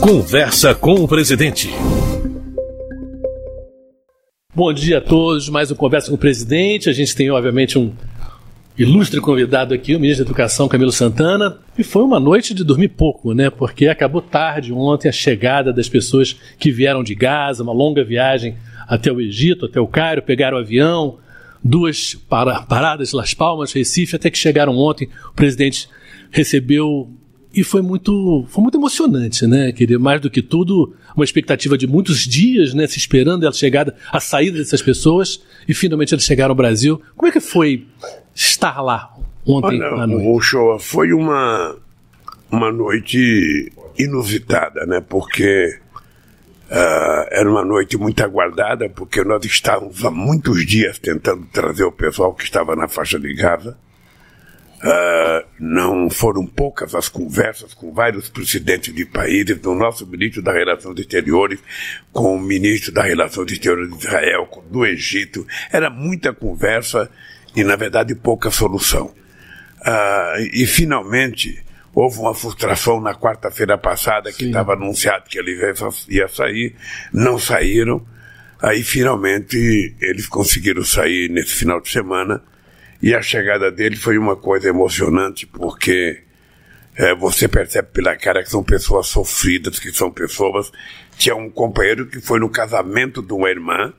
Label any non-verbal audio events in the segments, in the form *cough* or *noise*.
Conversa com o presidente. Bom dia a todos. Mais um Conversa com o presidente. A gente tem, obviamente, um ilustre convidado aqui, o ministro da Educação, Camilo Santana. E foi uma noite de dormir pouco, né? Porque acabou tarde ontem a chegada das pessoas que vieram de Gaza, uma longa viagem até o Egito, até o Cairo, pegaram o avião, duas paradas, Las Palmas, Recife, até que chegaram ontem. O presidente recebeu e foi muito, foi muito emocionante, né? Queria mais do que tudo, uma expectativa de muitos dias, né? Se esperando a chegada, a saída dessas pessoas e finalmente eles chegaram ao Brasil. Como é que foi estar lá ontem Olha, à noite? show foi uma uma noite inusitada, né? Porque uh, era uma noite muito aguardada, porque nós estávamos há muitos dias tentando trazer o pessoal que estava na faixa de Gaza Uh, não foram poucas as conversas com vários presidentes de países, do nosso ministro das Relações Exteriores, com o ministro das Relações Exteriores de Israel, com, do Egito. Era muita conversa e, na verdade, pouca solução. Uh, e, finalmente, houve uma frustração na quarta-feira passada, que estava anunciado que ele ia sair, não saíram. Aí, finalmente, eles conseguiram sair nesse final de semana e a chegada dele foi uma coisa emocionante, porque é, você percebe pela cara que são pessoas sofridas, que são pessoas. Tinha um companheiro que foi no casamento de uma irmã,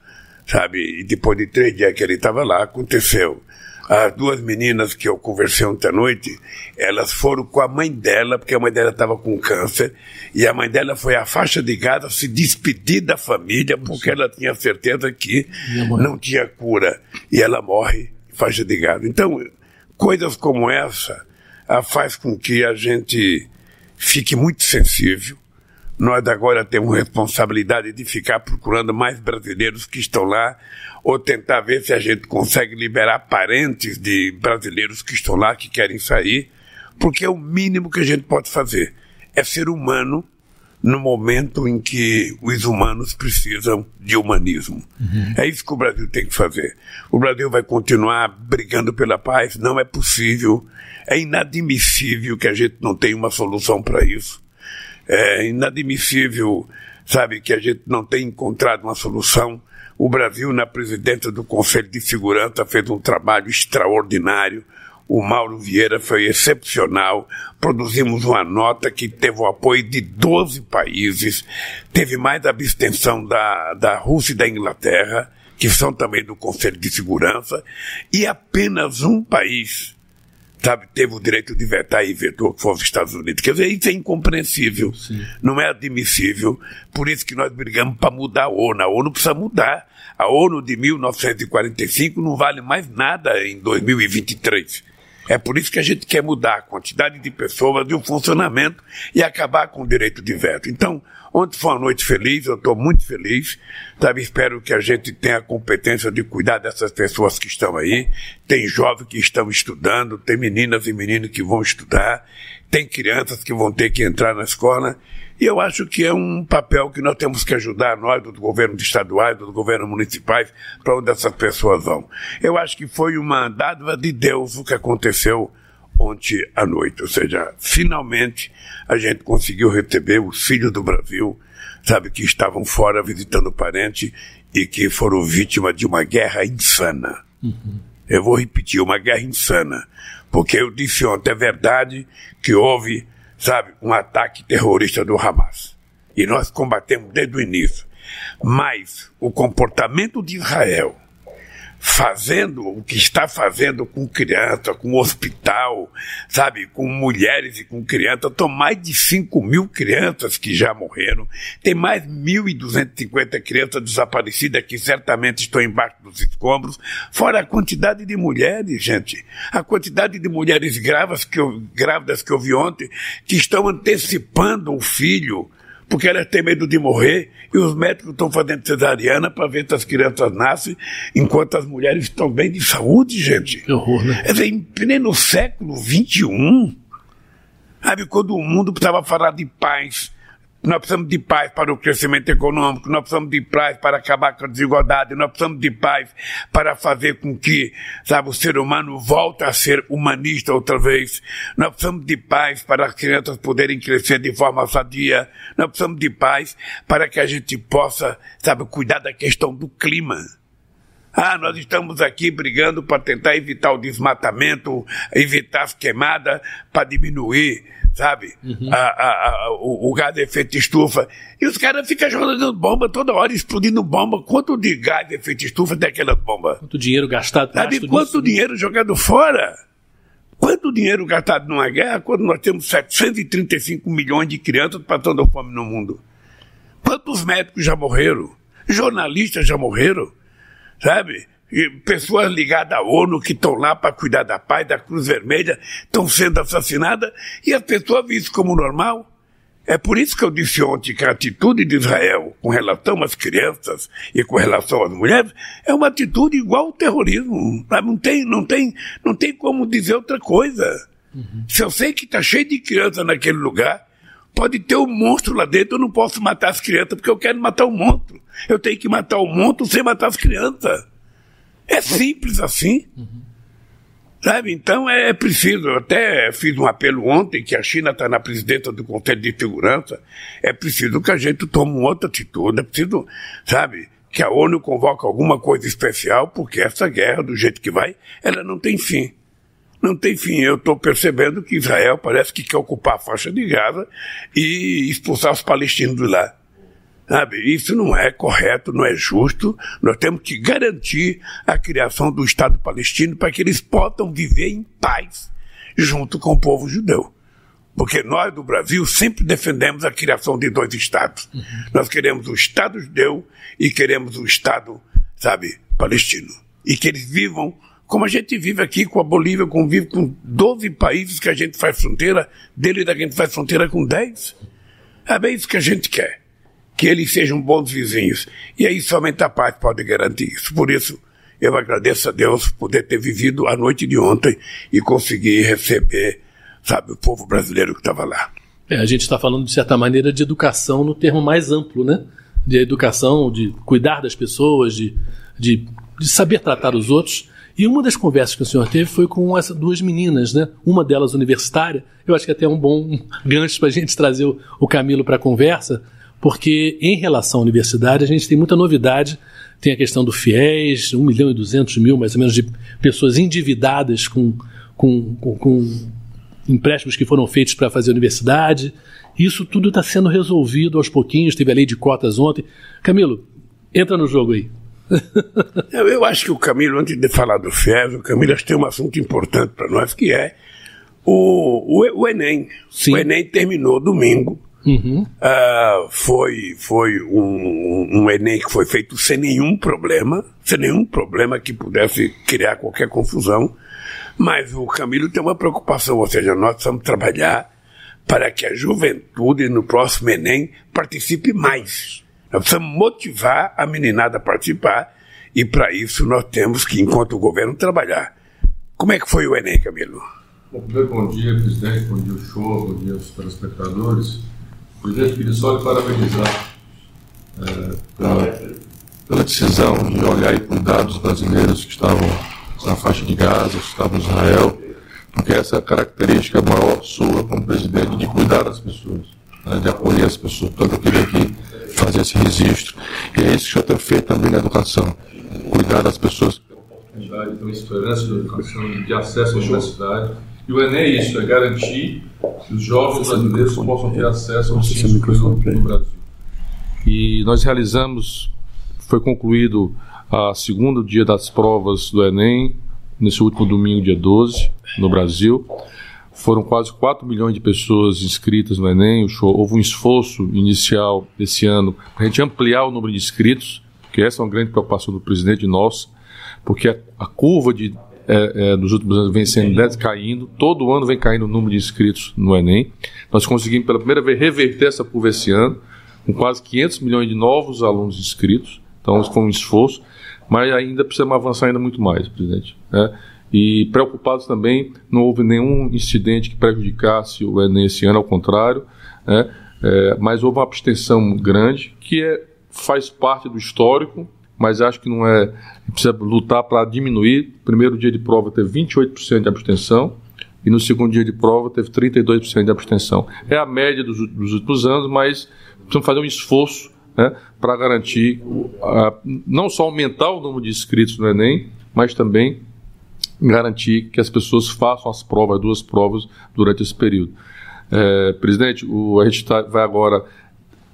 sabe? E depois de três dias que ele estava lá, aconteceu. As duas meninas que eu conversei ontem à noite, elas foram com a mãe dela, porque a mãe dela estava com câncer, e a mãe dela foi à faixa de Gaza se despedir da família, porque ela tinha certeza que não tinha cura. E ela morre faixa de gado. Então, coisas como essa a faz com que a gente fique muito sensível. Nós agora temos responsabilidade de ficar procurando mais brasileiros que estão lá, ou tentar ver se a gente consegue liberar parentes de brasileiros que estão lá, que querem sair, porque é o mínimo que a gente pode fazer. É ser humano no momento em que os humanos precisam de humanismo. Uhum. É isso que o Brasil tem que fazer. O Brasil vai continuar brigando pela paz? Não é possível. É inadmissível que a gente não tenha uma solução para isso. É inadmissível, sabe, que a gente não tenha encontrado uma solução. O Brasil, na presidência do Conselho de Segurança, fez um trabalho extraordinário o Mauro Vieira foi excepcional. Produzimos uma nota que teve o apoio de 12 países, teve mais abstenção da, da Rússia e da Inglaterra, que são também do Conselho de Segurança, e apenas um país sabe, teve o direito de vetar e vetou, que foi os Estados Unidos. Quer dizer, isso é incompreensível, Sim. não é admissível. Por isso que nós brigamos para mudar a ONU. A ONU precisa mudar. A ONU de 1945 não vale mais nada em 2023. É por isso que a gente quer mudar a quantidade de pessoas e o funcionamento e acabar com o direito de veto. Então, ontem foi uma noite feliz, eu estou muito feliz, sabe? Espero que a gente tenha a competência de cuidar dessas pessoas que estão aí. Tem jovens que estão estudando, tem meninas e meninos que vão estudar, tem crianças que vão ter que entrar na escola. E eu acho que é um papel que nós temos que ajudar, nós, dos governos estaduais, dos governos municipais, para onde essas pessoas vão. Eu acho que foi uma dádiva de Deus o que aconteceu ontem à noite. Ou seja, finalmente a gente conseguiu receber os filhos do Brasil, sabe, que estavam fora visitando parente e que foram vítimas de uma guerra insana. Uhum. Eu vou repetir, uma guerra insana. Porque eu disse ontem, é verdade que houve sabe, um ataque terrorista do Hamas. E nós combatemos desde o início. Mas o comportamento de Israel fazendo o que está fazendo com criança, com hospital, sabe, com mulheres e com crianças. São mais de 5 mil crianças que já morreram. Tem mais 1.250 crianças desaparecidas que certamente estão embaixo dos escombros. Fora a quantidade de mulheres, gente. A quantidade de mulheres grávidas que eu, grávidas que eu vi ontem que estão antecipando o filho porque elas têm medo de morrer e os médicos estão fazendo cesariana para ver se as crianças nascem enquanto as mulheres estão bem de saúde, gente. Que horror, né? É em pleno século XXI, sabe, quando o mundo precisava falar de paz, nós precisamos de paz para o crescimento econômico, nós precisamos de paz para acabar com a desigualdade, nós precisamos de paz para fazer com que, sabe, o ser humano volte a ser humanista outra vez. Nós precisamos de paz para as crianças poderem crescer de forma sadia. Nós precisamos de paz para que a gente possa, sabe, cuidar da questão do clima. Ah, nós estamos aqui brigando para tentar evitar o desmatamento, evitar as queimadas, para diminuir, sabe, uhum. a, a, a, o, o, gás de efeito estufa. E os caras ficam jogando bomba toda hora, explodindo bomba. Quanto de gás de efeito estufa tem aquela bomba? Quanto dinheiro gastado? Sabe quanto nisso? dinheiro jogado fora? Quanto dinheiro gastado numa guerra quando nós temos 735 milhões de crianças passando fome no mundo? Quantos médicos já morreram? Jornalistas já morreram? sabe? E pessoas ligadas à ONU que estão lá para cuidar da paz, da Cruz Vermelha, estão sendo assassinadas e as pessoas veem isso como normal. É por isso que eu disse ontem que a atitude de Israel com relação às crianças e com relação às mulheres é uma atitude igual ao terrorismo. Não tem, não tem, não tem como dizer outra coisa. Uhum. Se eu sei que está cheio de crianças naquele lugar, pode ter um monstro lá dentro, eu não posso matar as crianças porque eu quero matar o monstro. Eu tenho que matar o monstro sem matar as crianças. É simples assim. Uhum. Sabe? Então é, é preciso. Eu até fiz um apelo ontem que a China está na presidência do Conselho de Segurança. É preciso que a gente tome outra atitude. É preciso, sabe, que a ONU convoque alguma coisa especial, porque essa guerra, do jeito que vai, ela não tem fim. Não tem fim. Eu estou percebendo que Israel parece que quer ocupar a faixa de Gaza e expulsar os palestinos de lá. Sabe? Isso não é correto, não é justo. Nós temos que garantir a criação do Estado palestino para que eles possam viver em paz junto com o povo judeu. Porque nós do Brasil sempre defendemos a criação de dois Estados. Uhum. Nós queremos o Estado judeu e queremos o Estado, sabe, palestino. E que eles vivam como a gente vive aqui com a Bolívia, convive com 12 países que a gente faz fronteira, dele da gente faz fronteira com 10. É bem isso que a gente quer que eles sejam bons vizinhos. E aí somente a paz pode garantir isso. Por isso, eu agradeço a Deus por poder ter vivido a noite de ontem e conseguir receber, sabe, o povo brasileiro que estava lá. É, a gente está falando, de certa maneira, de educação no termo mais amplo, né? De educação, de cuidar das pessoas, de, de, de saber tratar os outros. E uma das conversas que o senhor teve foi com essas duas meninas, né? Uma delas universitária. Eu acho que é até um bom gancho para a gente trazer o, o Camilo para a conversa porque em relação à universidade a gente tem muita novidade. Tem a questão do FIES, 1 milhão e 200 mil mais ou menos de pessoas endividadas com, com, com, com empréstimos que foram feitos para fazer a universidade. Isso tudo está sendo resolvido aos pouquinhos. Teve a lei de cotas ontem. Camilo, entra no jogo aí. *laughs* Eu acho que o Camilo, antes de falar do FIES, o Camilo acho que tem um assunto importante para nós, que é o, o, o Enem. Sim. O Enem terminou domingo. Uhum. Uh, foi foi um, um, Enem que foi feito sem nenhum problema, sem nenhum problema que pudesse criar qualquer confusão. Mas o Camilo tem uma preocupação, ou seja, nós precisamos trabalhar para que a juventude no próximo Enem participe mais. Nós precisamos motivar a meninada a participar e para isso nós temos que, enquanto o governo, trabalhar. Como é que foi o Enem, Camilo? Bom, bom dia, presidente, bom dia, show, bom dia aos telespectadores. Presidente, queria só lhe parabenizar é, pela, pela, decisão de olhar e cuidar dos brasileiros que estavam na faixa de Gaza, que estavam em Israel, porque essa é a característica maior sua como presidente, de cuidar das pessoas, né, de acolher as pessoas. Portanto, eu queria aqui fazer esse registro. E é isso que já tem feito também na educação, cuidar das pessoas. Então, esperança de educação, de acesso à universidade e o Enem é isso, é garantir que os jovens brasileiros possam ter acesso ao ensino superior no Brasil. E nós realizamos, foi concluído a segundo dia das provas do Enem, nesse último domingo, dia 12, no Brasil. Foram quase 4 milhões de pessoas inscritas no Enem. Houve um esforço inicial esse ano para a gente ampliar o número de inscritos, que essa é uma grande preocupação do presidente nosso, porque a, a curva de é, é, nos últimos anos vem sendo caindo, todo ano vem caindo o número de inscritos no Enem. Nós conseguimos pela primeira vez reverter essa curva esse ano, com quase 500 milhões de novos alunos inscritos, então foi um esforço, mas ainda precisamos avançar ainda muito mais, presidente. Né? E preocupados também, não houve nenhum incidente que prejudicasse o Enem esse ano, ao contrário, né? é, mas houve uma abstenção grande, que é, faz parte do histórico, mas acho que não é. Precisa lutar para diminuir. Primeiro dia de prova teve 28% de abstenção, e no segundo dia de prova teve 32% de abstenção. É a média dos, dos últimos anos, mas precisamos fazer um esforço né, para garantir a, não só aumentar o número de inscritos no Enem, mas também garantir que as pessoas façam as provas, as duas provas, durante esse período. É, presidente, o, a gente tá, vai agora,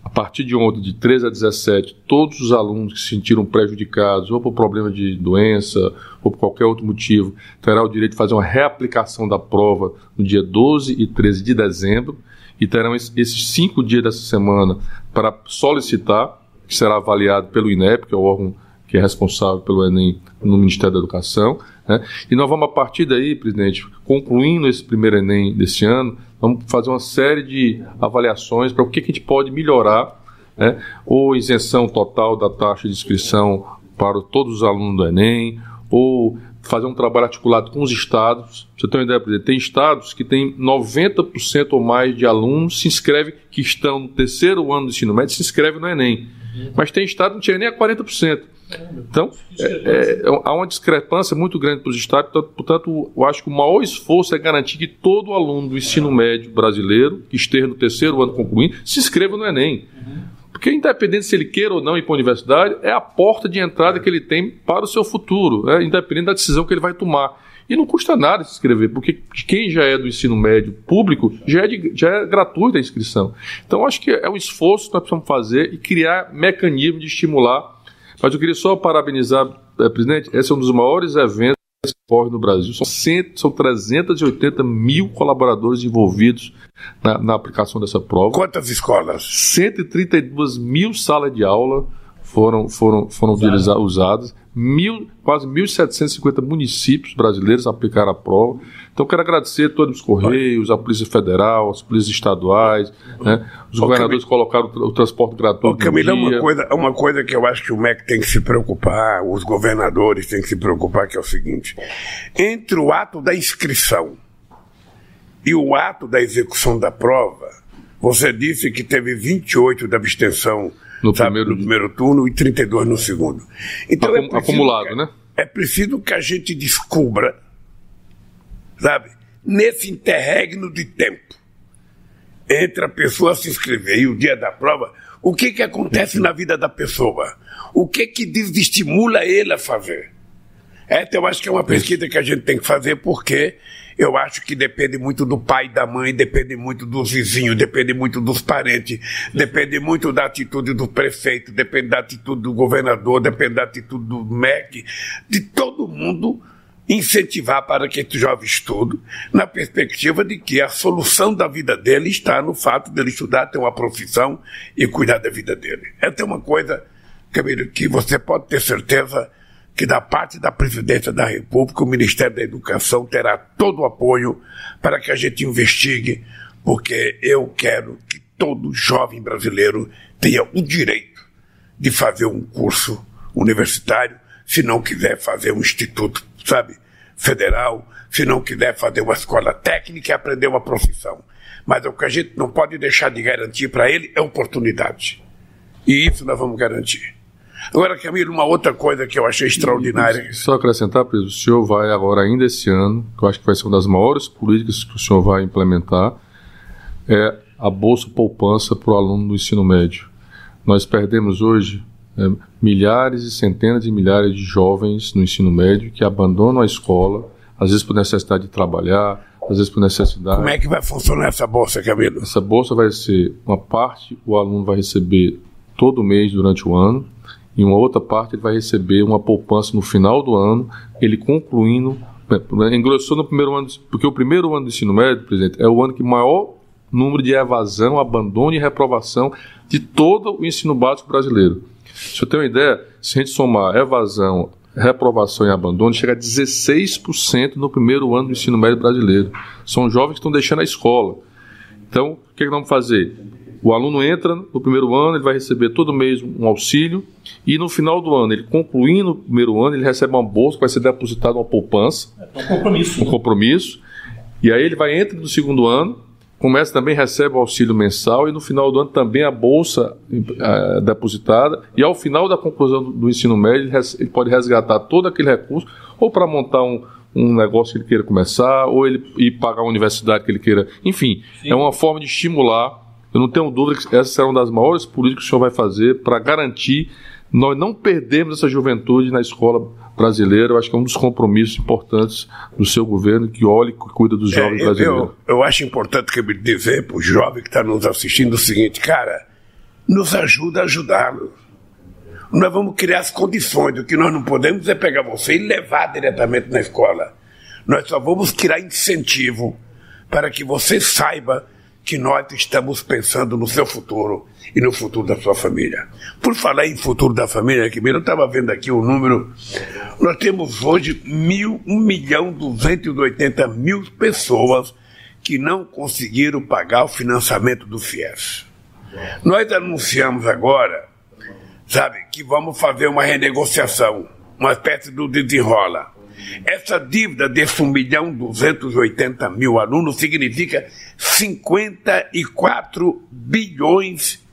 a partir de ontem, de 13 a 17, todos os alunos que se sentiram prejudicados, ou por problema de doença, ou por qualquer outro motivo, terão o direito de fazer uma reaplicação da prova no dia 12 e 13 de dezembro, e terão esses cinco dias dessa semana para solicitar, que será avaliado pelo INEP, que é o órgão que é responsável pelo Enem no Ministério da Educação. Né? E nós vamos, a partir daí, presidente, concluindo esse primeiro Enem desse ano, vamos fazer uma série de avaliações para o que, que a gente pode melhorar, né? ou isenção total da taxa de inscrição para todos os alunos do Enem, ou fazer um trabalho articulado com os estados. Você tem uma ideia, presidente? Tem estados que tem 90% ou mais de alunos se inscrevem, que estão no terceiro ano do ensino médio, se inscrevem no Enem. Mas tem estado que não chega nem a 40%. Então, é, é, há uma discrepância muito grande para os estados, portanto, portanto, eu acho que o maior esforço é garantir que todo aluno do ensino médio brasileiro, que esteja no terceiro ano concluindo, se inscreva no Enem. Porque, independente se ele queira ou não ir para a universidade, é a porta de entrada que ele tem para o seu futuro, né? independente da decisão que ele vai tomar. E não custa nada se inscrever, porque quem já é do ensino médio público já é, de, já é gratuita a inscrição. Então, acho que é um esforço que nós precisamos fazer e criar mecanismos de estimular mas eu queria só parabenizar, é, presidente, esse é um dos maiores eventos que ocorre no Brasil. São, cento, são 380 mil colaboradores envolvidos na, na aplicação dessa prova. Quantas escolas? 132 mil salas de aula foram, foram, foram utilizadas, usadas mil, quase 1.750 municípios brasileiros aplicaram a prova. Então, quero agradecer a todos os Correios, a Polícia Federal, as polícias estaduais, né? os governadores Camila, colocaram o, transporte gratuito. Ô, Camila, uma coisa, uma coisa que eu acho que o MEC tem que se preocupar, os governadores têm que se preocupar, que é o seguinte: entre o ato da inscrição e o ato da execução da prova, você disse que teve 28 de abstenção no, sabe, primeiro... no primeiro turno e 32 no segundo. Então Acum, é acumulado, né? É preciso que a gente descubra, sabe, nesse interregno de tempo entre a pessoa se inscrever e o dia da prova, o que, que acontece na vida da pessoa? O que que desestimula ele a fazer? Essa eu acho que é uma pesquisa que a gente tem que fazer porque eu acho que depende muito do pai e da mãe, depende muito dos vizinhos, depende muito dos parentes, depende muito da atitude do prefeito, depende da atitude do governador, depende da atitude do MEC, de todo mundo incentivar para que esse jovem estude, na perspectiva de que a solução da vida dele está no fato dele estudar, ter uma profissão e cuidar da vida dele. É uma coisa, que você pode ter certeza que da parte da Presidência da República, o Ministério da Educação terá todo o apoio para que a gente investigue, porque eu quero que todo jovem brasileiro tenha o direito de fazer um curso universitário, se não quiser fazer um instituto, sabe, federal, se não quiser fazer uma escola técnica e aprender uma profissão. Mas o que a gente não pode deixar de garantir para ele é oportunidade. E isso nós vamos garantir. Agora, Camilo, uma outra coisa que eu achei extraordinária. Só acrescentar, presidente, o senhor vai agora, ainda esse ano, que eu acho que vai ser uma das maiores políticas que o senhor vai implementar, é a Bolsa Poupança para o aluno do ensino médio. Nós perdemos hoje é, milhares e centenas de milhares de jovens no ensino médio que abandonam a escola, às vezes por necessidade de trabalhar, às vezes por necessidade. Como é que vai funcionar essa bolsa, Camilo? Essa bolsa vai ser uma parte o aluno vai receber todo mês durante o ano e uma outra parte ele vai receber uma poupança no final do ano, ele concluindo, né, engrossou no primeiro ano, porque o primeiro ano do ensino médio, presidente, é o ano que maior número de evasão, abandono e reprovação de todo o ensino básico brasileiro. Se eu tenho uma ideia, se a gente somar evasão, reprovação e abandono, chega a 16% no primeiro ano do ensino médio brasileiro. São jovens que estão deixando a escola. Então, o que, é que nós vamos fazer? O aluno entra no primeiro ano, ele vai receber todo mês um auxílio e no final do ano, ele concluindo o primeiro ano, ele recebe uma bolsa que vai ser depositada uma poupança. É um compromisso. Um compromisso. E aí ele vai entrar no segundo ano começa também recebe o auxílio mensal e no final do ano também a bolsa uh, depositada e ao final da conclusão do, do ensino médio ele, ele, pode resgatar todo aquele recurso ou para montar um, um negócio que ele queira começar ou ele ir pagar a universidade que ele queira, enfim, Sim. é uma forma de estimular. Eu não tenho dúvida que essa será uma das maiores políticas que o senhor vai fazer para garantir nós não perdermos essa juventude na escola brasileira. Eu acho que é um dos compromissos importantes do seu governo, que olhe e cuida dos é, jovens é, brasileiros. Eu, eu, acho importante que me dizer para o jovem que está nos assistindo o seguinte, cara, nos ajuda a ajudá-lo. Nós vamos criar as condições. O que nós não podemos é pegar você e levar diretamente na escola. Nós só vamos criar incentivo para que você saiba que nós estamos pensando no seu futuro e no futuro da sua família. Por falar em futuro da família, que eu estava vendo aqui o número, nós temos hoje mil, 1 milhão 280 mil pessoas que não conseguiram pagar o financiamento do FIES. Nós anunciamos agora, sabe, que vamos fazer uma renegociação, uma espécie do desenrola. Essa dívida desse 1 milhão 280 mil alunos significa 54 bilhões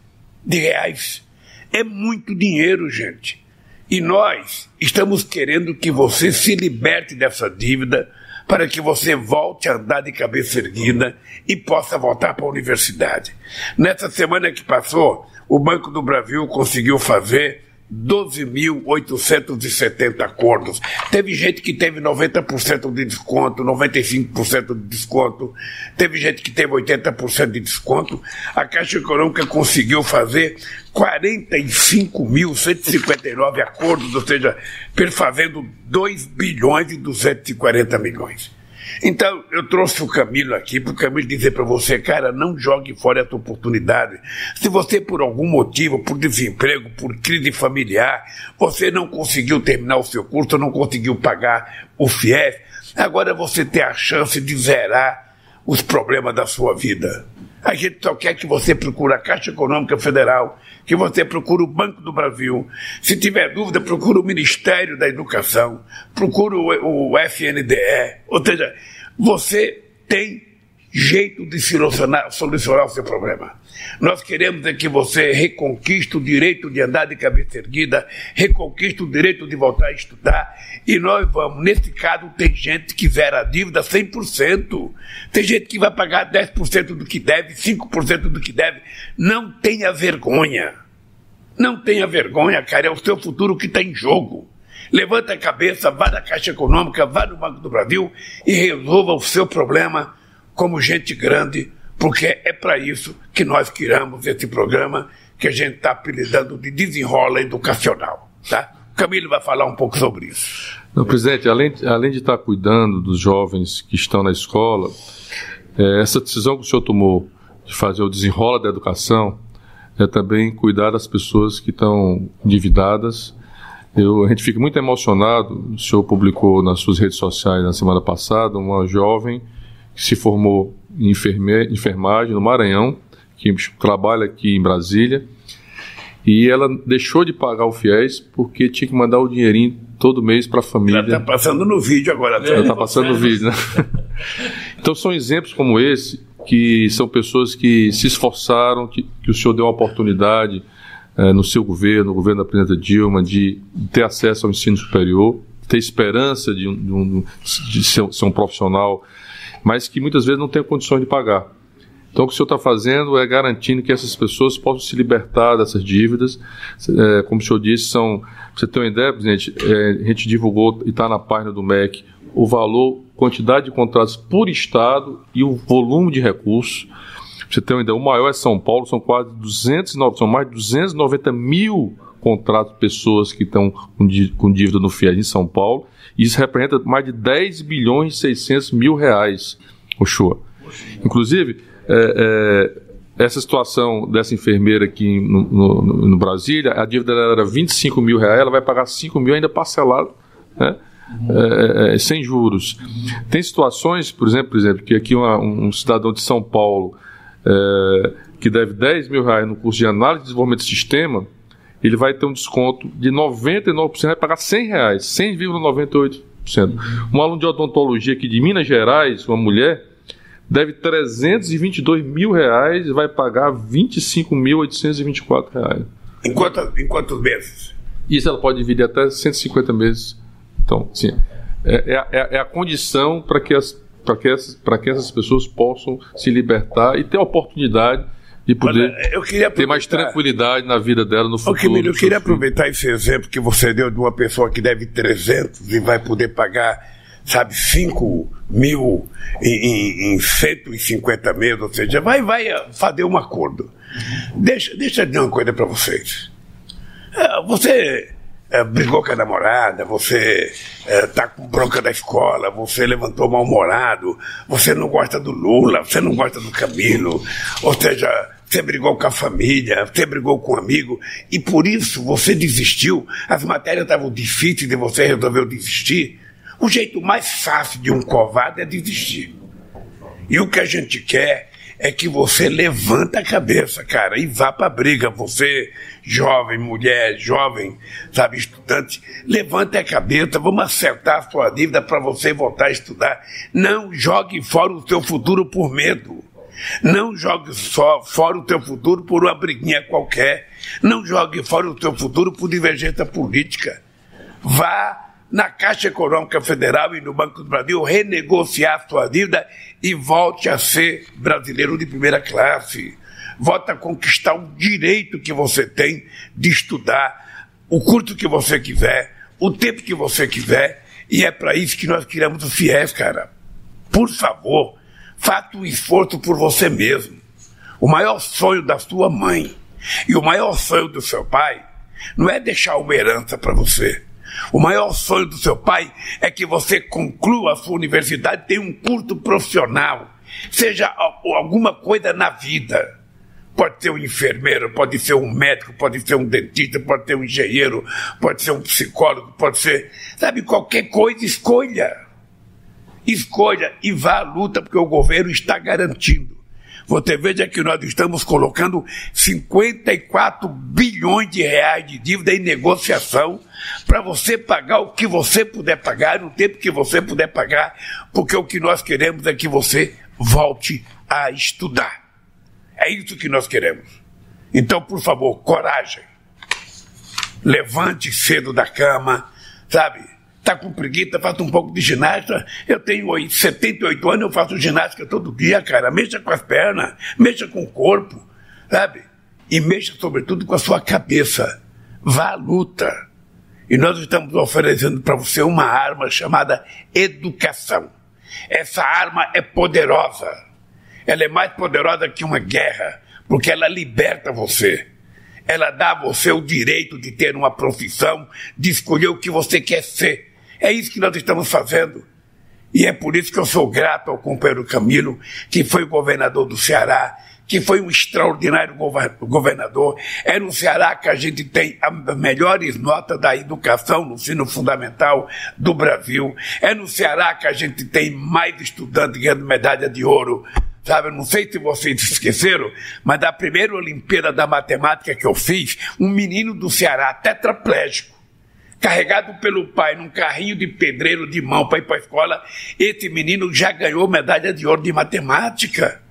de reais. É muito dinheiro, gente. E nós estamos querendo que você se liberte dessa dívida para que você volte a andar de cabeça erguida e possa voltar para a universidade. Nessa semana que passou, o Banco do Brasil conseguiu fazer 12.870 acordos. Teve gente que teve 90% de desconto, 95% de desconto, teve gente que teve 80% de desconto. A Caixa Econômica conseguiu fazer 45.159 acordos, ou seja, perfazendo 2 bilhões e 240 milhões. Então, eu trouxe o Camilo aqui para o Camilo dizer para você, cara, não jogue fora essa oportunidade. Se você, por algum motivo, por desemprego, por crise familiar, você não conseguiu terminar o seu curso, não conseguiu pagar o FIES, agora você tem a chance de zerar os problemas da sua vida. A gente só quer que você procure a Caixa Econômica Federal, que você procure o Banco do Brasil. Se tiver dúvida, procure o Ministério da Educação, procure o, FNDE. Ou seja, você tem jeito de solucionar, solucionar o seu problema. Nós queremos é que você reconquiste o direito de andar de cabeça erguida, reconquiste o direito de voltar a estudar, e nós vamos. Nesse caso, tem gente que zera a dívida 100%, tem gente que vai pagar 10% do que deve, 5% do que deve. Não tenha vergonha. Não tenha vergonha, cara, é o seu futuro que está em jogo. Levanta a cabeça, vá na Caixa Econômica, vá no Banco do Brasil e resolva o seu problema como gente grande, porque é para isso que nós criamos esse programa que a gente está apelidando de desenrola educacional. Tá? Camilo vai falar um pouco sobre isso. Não, presidente, além, além de estar tá cuidando dos jovens que estão na escola, é, essa decisão que o senhor tomou de fazer o desenrola da educação é também cuidar das pessoas que estão endividadas. Eu, a gente fica muito emocionado. O senhor publicou nas suas redes sociais na semana passada uma jovem se formou em enfermagem no Maranhão, que trabalha aqui em Brasília, e ela deixou de pagar o FIES porque tinha que mandar o dinheirinho todo mês para a família. Ela está passando no vídeo agora. Ela está passando no vídeo, né? *laughs* então são exemplos como esse que são pessoas que se esforçaram, que, que o senhor deu uma oportunidade é, no seu governo, no governo da presidenta Dilma, de ter acesso ao ensino superior, ter esperança de, de, um, de ser, ser um profissional mas que muitas vezes não tem condições de pagar. Então, o que o senhor está fazendo é garantindo que essas pessoas possam se libertar dessas dívidas. É, como o senhor disse, são. Você ter uma ideia, presidente, é, a gente divulgou e está na página do MEC o valor, quantidade de contratos por estado e o volume de recursos. Você ter uma ideia, o maior é São Paulo, são quase 209, são mais de 290 mil contratos pessoas que estão com dívida no FIES em São Paulo. Isso representa mais de 10 bilhões e 600 mil reais, Oxua. Inclusive, é, é, essa situação dessa enfermeira aqui no, no, no, Brasília, a dívida dela era 25 mil reais, ela vai pagar 5 mil ainda parcelado, né? É, é, sem juros. Tem situações, por exemplo, por exemplo que aqui uma, um cidadão de São Paulo é, que deve 10 mil reais no curso de análise de desenvolvimento de sistema, ele vai ter um desconto de 99%, vai pagar 100 reais, 100,98%. Um aluno de odontologia aqui de Minas Gerais, uma mulher, deve 322 mil reais e vai pagar 25.824 reais. Em, quanto, em quantos meses? Isso ela pode dividir até 150 meses. Então, sim, é, é, é, é a condição para que, as, que, essas, que essas pessoas possam se libertar e ter a oportunidade de poder ter mais tranquilidade na vida dela no futuro. Ô, Camilo, eu queria aproveitar esse exemplo que você deu de uma pessoa que deve 300 e vai poder pagar, sabe, 5 mil em, em, em 150 meses, ou seja, vai, vai fazer um acordo. Deixa, deixa eu dizer uma coisa para vocês. É, você é, brigou com a namorada, você está é, com bronca da escola, você levantou mal-humorado, você não gosta do Lula, você não gosta do Camilo, ou seja, você brigou com a família, você brigou com um amigo, e por isso você desistiu. As matérias estavam difíceis e você resolveu desistir. O jeito mais fácil de um covarde é desistir. E o que a gente quer é que você levanta a cabeça, cara, e vá para a briga. Você, jovem, mulher, jovem, sabe, estudante, levanta a cabeça, vamos acertar a sua dívida para você voltar a estudar. Não jogue fora o seu futuro por medo. Não jogue só fora o teu futuro por uma briguinha qualquer. Não jogue fora o teu futuro por divergência política. Vá na Caixa Econômica Federal e no Banco do Brasil renegociar sua dívida e volte a ser brasileiro de primeira classe. Volte a conquistar o direito que você tem de estudar, o curso que você quiser, o tempo que você quiser. E é para isso que nós criamos o FIES, cara. Por favor, Faça um esforço por você mesmo. O maior sonho da sua mãe e o maior sonho do seu pai não é deixar uma herança para você. O maior sonho do seu pai é que você conclua a sua universidade, tenha um curso profissional, seja alguma coisa na vida. Pode ser um enfermeiro, pode ser um médico, pode ser um dentista, pode ser um engenheiro, pode ser um psicólogo, pode ser, sabe, qualquer coisa, escolha. Escolha e vá à luta, porque o governo está garantindo. Você veja que nós estamos colocando 54 bilhões de reais de dívida em negociação para você pagar o que você puder pagar, no tempo que você puder pagar, porque o que nós queremos é que você volte a estudar. É isso que nós queremos. Então, por favor, coragem. Levante cedo da cama, sabe? Está com preguiça, faça um pouco de ginástica. Eu tenho 78 anos, eu faço ginástica todo dia, cara. Mexa com as pernas, mexa com o corpo, sabe? E mexa, sobretudo, com a sua cabeça. Vá à luta. E nós estamos oferecendo para você uma arma chamada educação. Essa arma é poderosa. Ela é mais poderosa que uma guerra, porque ela liberta você. Ela dá a você o direito de ter uma profissão, de escolher o que você quer ser é isso que nós estamos fazendo. E é por isso que eu sou grato ao companheiro Camilo, que foi governador do Ceará, que foi um extraordinário governador. É no Ceará que a gente tem as melhores notas da educação no ensino fundamental do Brasil. É no Ceará que a gente tem mais estudantes ganhando medalha de ouro. Sabe, não sei se vocês esqueceram, mas da primeira Olimpíada da Matemática que eu fiz, um menino do Ceará, tetraplégico, carregado pelo pai num carrinho de pedreiro de mão para ir para a escola, esse menino já ganhou medalha de ouro de matemática.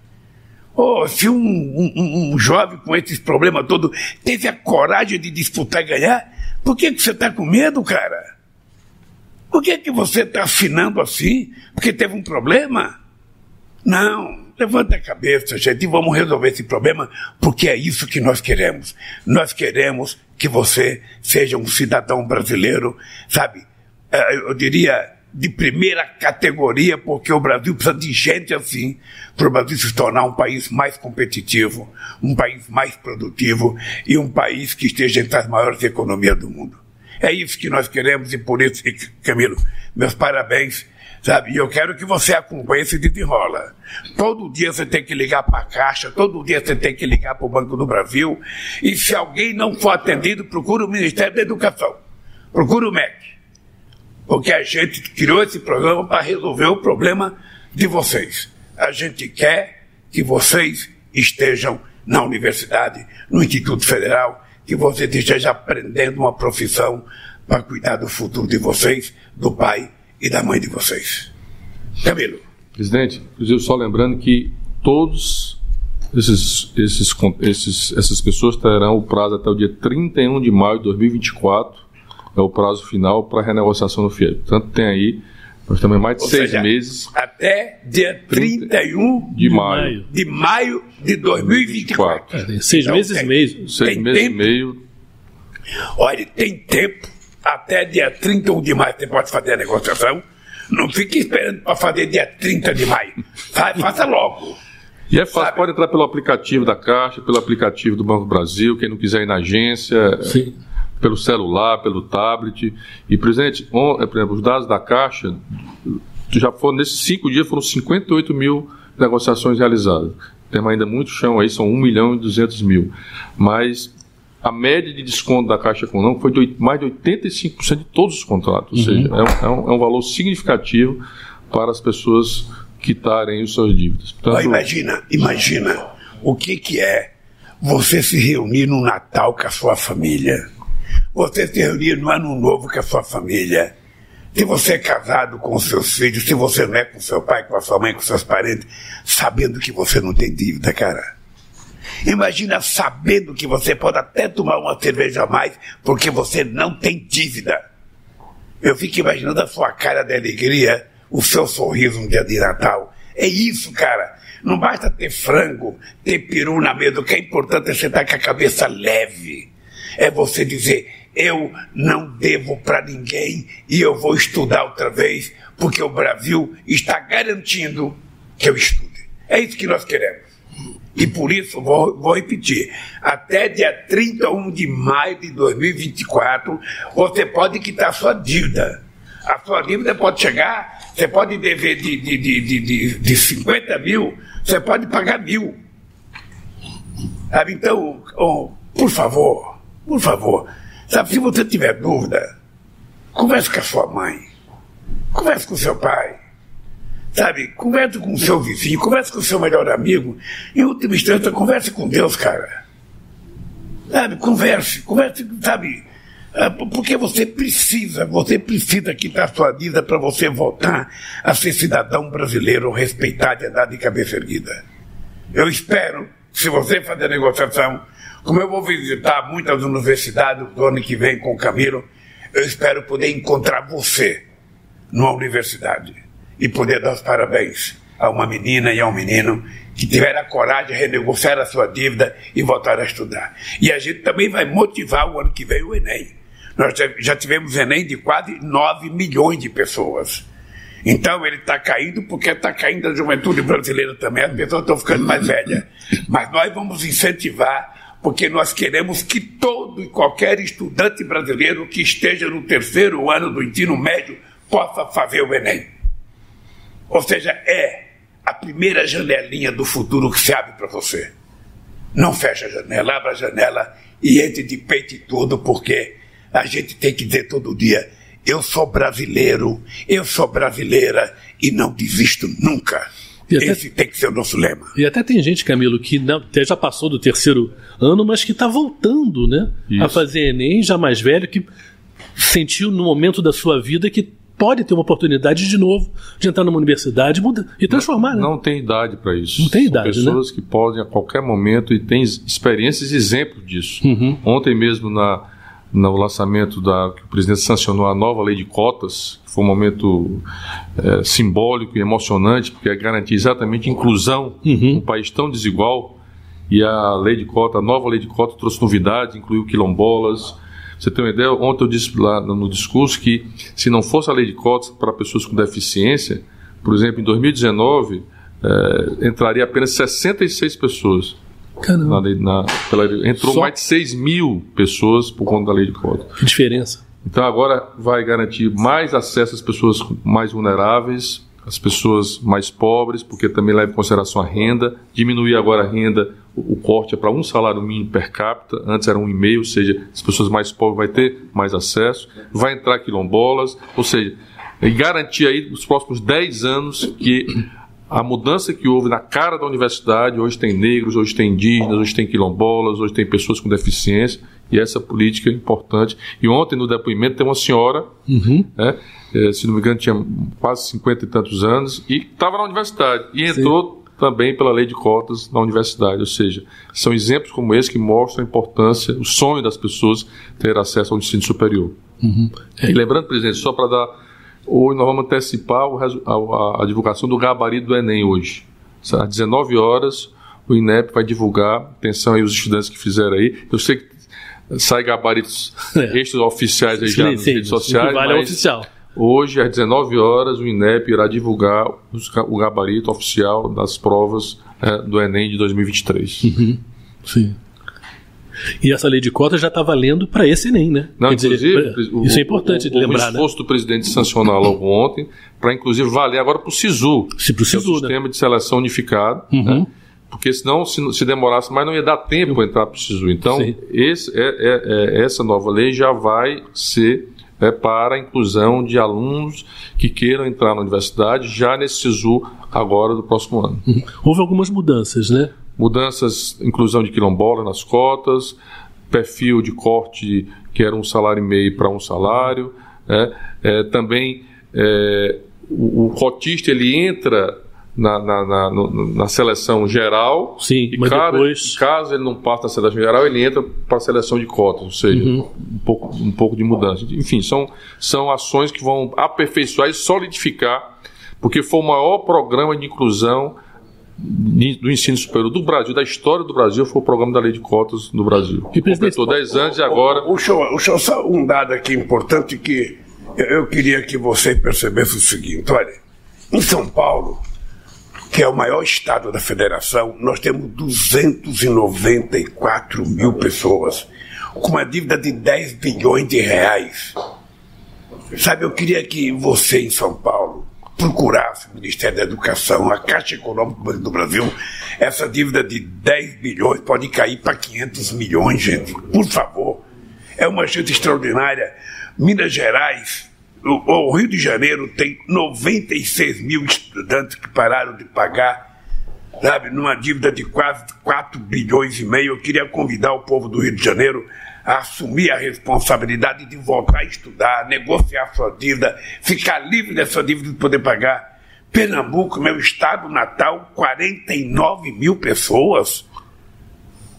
Oh, se um, um, um jovem com esses problemas todos teve a coragem de disputar e ganhar, por que, que você está com medo, cara? Por que, que você está afinando assim? Porque teve um problema? Não, levanta a cabeça, gente, e vamos resolver esse problema, porque é isso que nós queremos. Nós queremos que você seja um cidadão brasileiro, sabe? É, eu diria de primeira categoria, porque o Brasil precisa de gente assim, para o Brasil se tornar um país mais competitivo, um país mais produtivo e um país que esteja entre as maiores economias do mundo. É isso que nós queremos e por isso, Camilo, meus parabéns sabe? E eu quero que você acompanhe esse desenrola. Todo dia você tem que ligar para a Caixa, todo dia você tem que ligar para o Banco do Brasil. E se alguém não for atendido, procura o Ministério da Educação, procura o MEC. Porque a gente criou esse programa para resolver o problema de vocês. A gente quer que vocês estejam na universidade, no Instituto Federal, que vocês estejam aprendendo uma profissão para cuidar do futuro de vocês, do pai e da mãe de vocês. Camilo. Presidente, inclusive só lembrando que todos esses, esses, esses, essas pessoas terão o prazo até o dia 31 de maio de 2024, é o prazo final para renegociação do FIEP. Portanto, tem aí nós também mais de Ou seis seja, meses. Até dia 31 de maio de, maio de 2024. É, seis então, meses e meio. Seis meses tempo, e meio. Olha, tem tempo. Até dia 31 de maio você pode fazer a negociação. Não fique esperando para fazer dia 30 de maio. faça logo. E é fácil, Sabe? pode entrar pelo aplicativo da Caixa, pelo aplicativo do Banco do Brasil, quem não quiser ir na agência. Sim pelo celular, pelo tablet. E, presidente, on, é, por exemplo, os dados da Caixa, já foram, nesses cinco dias, foram 58 mil negociações realizadas. Temos ainda muito chão aí, são 1 milhão e 200 mil. Mas a média de desconto da Caixa Econômica foi de mais de 85% de todos os contratos. Ou seja, uhum. é um, é, um, é um, valor significativo para as pessoas quitarem as suas dívidas. Portanto, imagina, imagina o que, que é você se reunir no Natal com a sua família você se reunir no ano novo com a sua família. Se você é casado com os seus filhos, se você não é com seu pai, com a sua mãe, com seus parentes, sabendo que você não tem dívida, cara. Imagina sabendo que você pode até tomar uma cerveja a mais porque você não tem dívida. Eu fico imaginando a sua cara de alegria, o seu sorriso no dia de Natal. É isso, cara. Não basta ter frango, ter peru na mesa. O que é importante é você estar com a cabeça leve. É você dizer: eu não devo para ninguém e eu vou estudar outra vez, porque o Brasil está garantindo que eu estude. É isso que nós queremos. E por isso, vou, vou repetir: até dia 31 de maio de 2024, você pode quitar sua dívida. A sua dívida pode chegar, você pode dever de, de, de, de, de 50 mil, você pode pagar mil. Então, oh, por favor, por favor, Sabe, se você tiver dúvida, converse com a sua mãe, converse com o seu pai, sabe, converse com o seu vizinho, converse com o seu melhor amigo. Em última instância, converse com Deus, cara. Sabe, converse, converse, sabe, ah, porque você precisa, você precisa quitar sua vida para você voltar a ser cidadão brasileiro respeitado e andar de cabeça erguida. Eu espero, se você fazer negociação, como eu vou visitar muitas universidades do ano que vem com o Camilo, eu espero poder encontrar você numa universidade e poder dar os parabéns a uma menina e a um menino que tiveram a coragem de renegociar a sua dívida e voltar a estudar. E a gente também vai motivar o ano que vem o Enem. Nós já tivemos Enem de quase 9 milhões de pessoas. Então ele está caindo porque está caindo a juventude brasileira também, as pessoas estão ficando mais velhas. Mas nós vamos incentivar porque nós queremos que todo e qualquer estudante brasileiro que esteja no terceiro ano do ensino médio possa fazer o Enem. Ou seja, é a primeira janelinha do futuro que se abre para você. Não feche a janela, abra a janela e entre de peito e tudo, porque a gente tem que dizer todo dia: eu sou brasileiro, eu sou brasileira e não desisto nunca. Até, Esse tem que ser o nosso lema. E até tem gente, Camilo, que não, até já passou do terceiro ano, mas que está voltando né, a fazer Enem, já mais velho, que sentiu no momento da sua vida que pode ter uma oportunidade de novo de entrar numa universidade muda, e transformar. Não, né? não tem idade para isso. Não tem idade, São pessoas né? que podem a qualquer momento e têm experiências e exemplos disso. Uhum. Ontem mesmo na no lançamento da que o presidente sancionou a nova lei de cotas, que foi um momento é, simbólico e emocionante, porque é garantir exatamente inclusão uhum. num país tão desigual. E a lei de cota, a nova lei de cota trouxe novidades, incluiu quilombolas. Você tem uma ideia? Ontem eu disse lá no discurso que se não fosse a lei de cotas para pessoas com deficiência, por exemplo, em 2019 é, entraria apenas 66 pessoas. Caramba. Na, na, pela, entrou Só... mais de 6 mil pessoas por conta da lei de cota. Que diferença. Então agora vai garantir mais acesso às pessoas mais vulneráveis, às pessoas mais pobres, porque também leva em consideração a renda, diminuir agora a renda, o, corte é para um salário mínimo per capita, antes era um e meio, ou seja, as pessoas mais pobres vai ter mais acesso, vai entrar quilombolas, ou seja, e garantir aí os próximos 10 anos que a mudança que houve na cara da universidade, hoje tem negros, hoje tem indígenas, hoje tem quilombolas, hoje tem pessoas com deficiência, e essa política é importante. E ontem, no depoimento, tem uma senhora, uhum. né, é, se não me engano, tinha quase 50 e tantos anos, e estava na universidade, e entrou Sim. Também pela lei de cotas na universidade. Ou seja, são exemplos como esse que mostram a importância, o sonho das pessoas ter acesso ao ensino superior. Uhum. É. E lembrando, presidente, só para dar Hoje nós vamos antecipar o, a, a, divulgação do gabarito do Enem hoje. Às 19 horas, o INEP vai divulgar. Atenção aí os estudantes que fizeram aí. Eu sei que sai gabaritos *laughs* é. extras oficiais aí sim, já nas sim, redes sociais. Vale mas oficial. Hoje, às 19 horas, o INEP irá divulgar o gabarito oficial das provas é, do Enem de 2023. Uhum. Sim. E essa lei de cotas já está valendo para esse Enem, né? Não, Quer inclusive, dizer, o, isso é importante o, de lembrar. O né? esforço né? do presidente sancionar logo ontem, para inclusive valer agora para o SISU, Se pro SISU, é o né? sistema de seleção unificado. Uhum. Né? Porque senão, se, se demorasse mais, não ia dar tempo para entrar para o SISU. Então, esse, é, é, é, essa nova lei já vai ser é, para a inclusão de alunos que queiram entrar na universidade já nesse SISU agora do próximo ano. Uhum. Houve algumas mudanças, né? mudanças, inclusão de quilombola nas cotas, perfil de corte que era um salário e meio para um salário, é, é, também é, o, o, cotista ele entra na, na, na, na seleção geral Sim, e mas cada, depois... caso ele não passe na seleção geral, ele entra para a seleção de cotas, ou seja, uhum. um, pouco, um pouco de mudança. Enfim, são, são ações que vão aperfeiçoar e solidificar, porque foi o maior programa de inclusão do ensino superior do Brasil, da história do Brasil, foi o programa da lei de cotas no Brasil. Que completou 10 anos e agora. O, o, show, o show, só um dado aqui importante que eu, eu queria que você percebesse o seguinte: olha, em São Paulo, que é o maior estado da federação, nós temos 294 mil pessoas com uma dívida de 10 bilhões de reais. Sabe, eu queria que você em São Paulo procurasse o Ministério da Educação, a Caixa Econômica do Brasil, essa dívida de 10 bilhões pode cair para 500 milhões, gente. Por favor. É uma gente extraordinária. Minas Gerais, o, Rio de Janeiro tem 96 mil estudantes que pararam de pagar sabe, numa dívida de quase 4 bilhões e meio. Eu queria convidar o povo do Rio de Janeiro a assumir a responsabilidade de voltar a estudar, negociar sua dívida, ficar livre dessa dívida de poder pagar. Pernambuco, meu estado natal, 49 mil pessoas.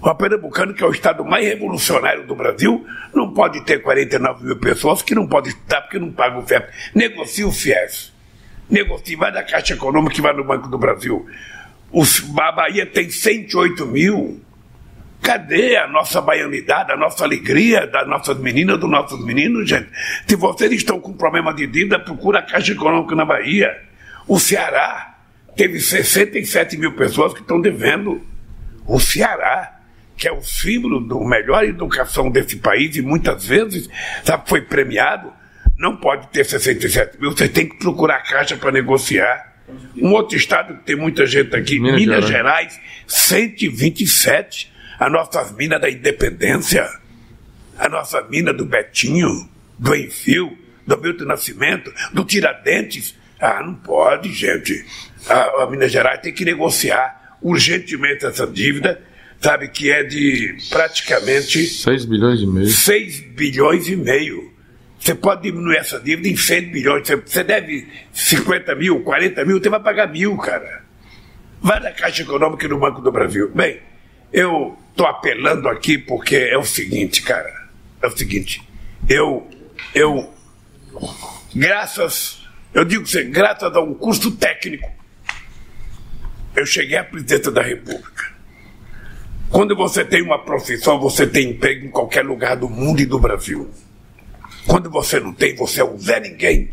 O pernambucano, que é o estado mais revolucionário do Brasil, não pode ter 49 mil pessoas que não podem estudar porque não pagam o FIES. Negocie o FIES. Negocie, vai da Caixa Econômica que vai no Banco do Brasil. a Bahia tem 108 mil. Cadê a nossa baianidade, a nossa alegria das nossas meninas, dos nossos meninos, gente? Se vocês estão com problema de dívida, procura a Caixa Econômica na Bahia. O Ceará teve 67 mil pessoas que estão devendo. O Ceará, que é o símbolo da melhor educação desse país e muitas vezes, sabe, foi premiado, não pode ter 67 mil, você tem que procurar Caixa para negociar. Um outro estado que tem muita gente aqui, Minas, Minas Gerais, 127 a nossa mina da independência, a nossa mina do Betinho, do Enfio, do Milton Nascimento, do Tiradentes. Ah, não pode, gente. A, a Minas Gerais tem que negociar urgentemente essa dívida, sabe, que é de praticamente. 6 bilhões e meio. 6 bilhões e meio. Você pode diminuir essa dívida em 100 bilhões. Você, deve 50 mil, 40 mil, você vai pagar mil, cara. Vai na Caixa Econômica e no Banco do Brasil. Bem, eu estou apelando aqui porque é o seguinte, cara. É o seguinte. Eu, eu, graças, eu digo que graças a um curso técnico, eu cheguei à presidência da República. Quando você tem uma profissão, você tem emprego em qualquer lugar do mundo e do Brasil. Quando você não tem, você é um Zé Ninguém.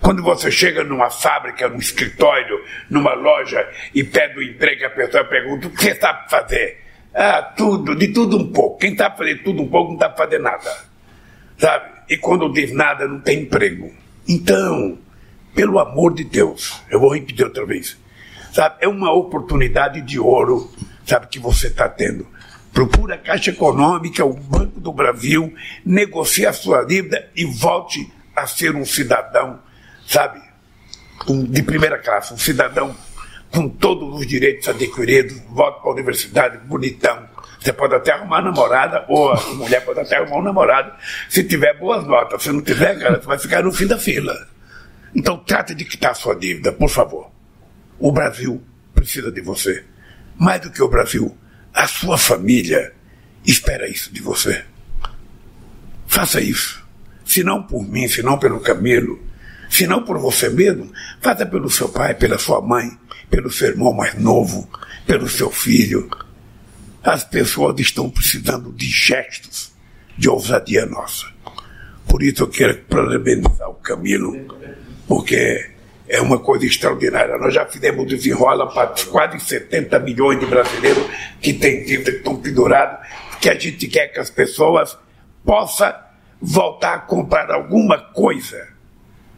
Quando você chega numa fábrica, num escritório, numa loja e pede o emprego, a pessoa pergunta: o que você sabe fazer? Ah, tudo, de tudo um pouco. Quem está fazendo tudo um pouco não está fazendo nada. Sabe? E quando diz nada, não tem emprego. Então, pelo amor de Deus, eu vou repetir outra vez. Sabe? É uma oportunidade de ouro, sabe, que você está tendo. Procura a Caixa Econômica, o Banco do Brasil, negocie a sua dívida e volte a ser um cidadão, sabe, de primeira classe, um cidadão com todos os direitos adquiridos, volta para a universidade, bonitão. Você pode até arrumar namorada, ou a mulher pode até arrumar um namorado, se tiver boas notas. Se não tiver, cara, você vai ficar no fim da fila. Então trate de quitar sua dívida, por favor. O Brasil precisa de você. Mais do que o Brasil, a sua família espera isso de você. Faça isso. Se não por mim, se não pelo Camilo, se não por você mesmo, faça pelo seu pai, pela sua mãe, pelo seu irmão mais novo, pelo seu filho. As pessoas estão precisando de gestos de ousadia nossa. Por isso eu quero parabenizar o Camilo, porque é uma coisa extraordinária. Nós já fizemos desenrola para quase 70 milhões de brasileiros que têm dívida, que estão pendurados, que a gente quer que as pessoas possam voltar a comprar alguma coisa,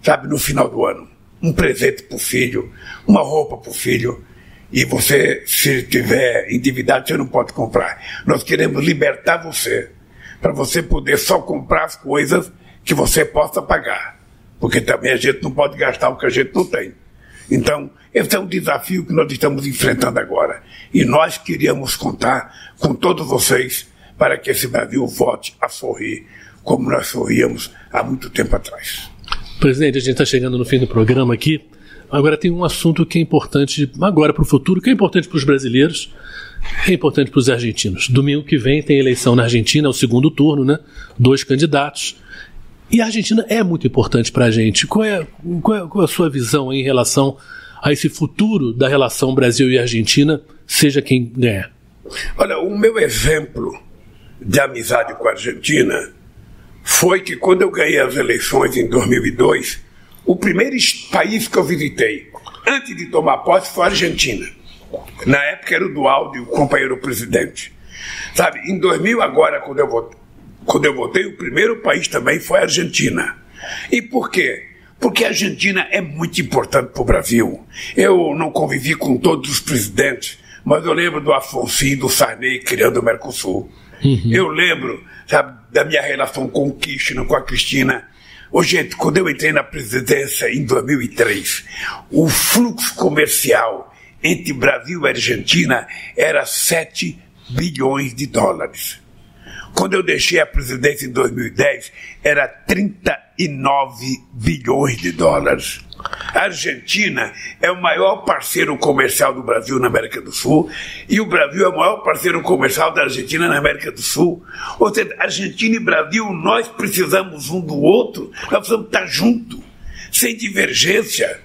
sabe, no final do ano. Um presente para o filho, uma roupa para o filho. E você, se tiver endividado, você não pode comprar. Nós queremos libertar você, para você poder só comprar as coisas que você possa pagar porque também a gente não pode gastar o que a gente não tem. Então, esse é um desafio que nós estamos enfrentando agora. E nós queríamos contar com todos vocês para que esse Brasil volte a sorrir como nós sorríamos há muito tempo atrás. Presidente, a gente está chegando no fim do programa aqui. Agora tem um assunto que é importante agora para o futuro, que é importante para os brasileiros, é importante para os argentinos. Domingo que vem tem eleição na Argentina, é o segundo turno, né? Dois candidatos. E a Argentina é muito importante para a gente. Qual é, qual, é, qual é a sua visão em relação a esse futuro da relação Brasil e Argentina, seja quem ganhar? Olha, o meu exemplo de amizade com a Argentina foi que quando eu ganhei as eleições em 2002, o primeiro país que eu visitei antes de tomar posse foi a Argentina. Na época era o Dualdo, o companheiro presidente. Sabe, em 2000 agora, quando eu votei, quando eu votei, o primeiro país também foi a Argentina. E por quê? Porque a Argentina é muito importante para o Brasil. Eu não convivi com todos os presidentes, mas eu lembro do Afonso e do Sarney criando o Mercosul. Uhum. Eu lembro sabe, da minha relação com o Kirchner, com a Cristina. Ô, gente, quando eu entrei na presidência em 2003, o fluxo comercial entre Brasil e Argentina era 7 bilhões de dólares. Quando eu deixei a presidência em 2010, era 39 bilhões de dólares. A Argentina é o maior parceiro comercial do Brasil na América do Sul e o Brasil é o maior parceiro comercial da Argentina na América do Sul. Ou seja, Argentina e Brasil, nós precisamos um do outro, nós precisamos estar juntos, sem divergência.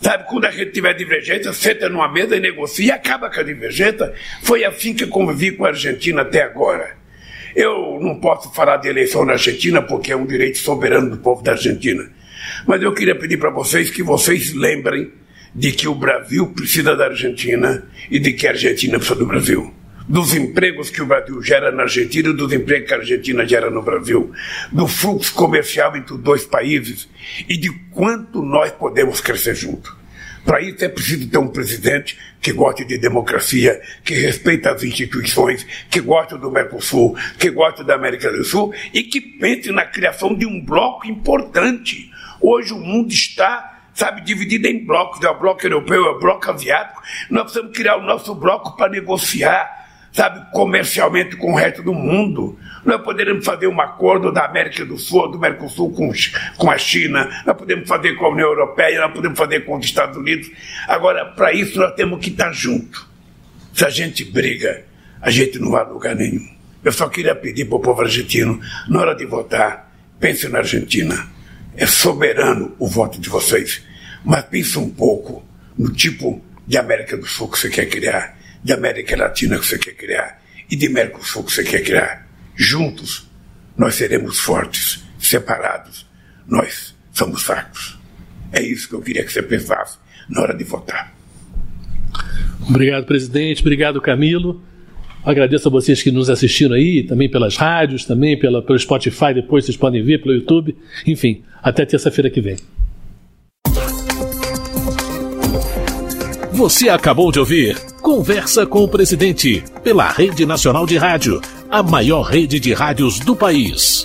Sabe, quando a gente tiver divergência, senta numa mesa e negocia e acaba com a divergência. Foi assim que convivi com a Argentina até agora. Eu não posso falar de eleição na Argentina porque é um direito soberano do povo da Argentina. Mas eu queria pedir para vocês que vocês lembrem de que o Brasil precisa da Argentina e de que a Argentina precisa do Brasil. Dos empregos que o Brasil gera na Argentina e dos empregos que a Argentina gera no Brasil. Do fluxo comercial entre os dois países e de quanto nós podemos crescer juntos. Para isso é preciso ter um presidente que goste de democracia, que respeite as instituições, que goste do Mercosul, que goste da América do Sul e que pense na criação de um bloco importante. Hoje o mundo está sabe, dividido em blocos, é o bloco europeu, é o bloco asiático. Nós precisamos criar o nosso bloco para negociar, sabe, comercialmente com o resto do mundo. Nós poderemos fazer um acordo da América do Sul, do Mercosul com, com a China, nós podemos fazer com a União Europeia, nós podemos fazer com os Estados Unidos. Agora, para isso, nós temos que estar juntos. Se a gente briga, a gente não vai a lugar nenhum. Eu só queria pedir para o povo argentino, na hora de votar, pense na Argentina. É soberano o voto de vocês, mas pense um pouco no tipo de América do Sul que você quer criar, de América Latina que você quer criar e de Mercosul que você quer criar. Juntos, nós seremos fortes. Separados, nós somos fracos. É isso que eu queria que você pensasse na hora de votar. Obrigado, presidente. Obrigado, Camilo. Agradeço a vocês que nos assistiram aí, também pelas rádios, também pela, pelo Spotify, depois vocês podem ver pelo YouTube. Enfim, até terça-feira que vem. Você acabou de ouvir Conversa com o Presidente, pela Rede Nacional de Rádio, a maior rede de rádios do país.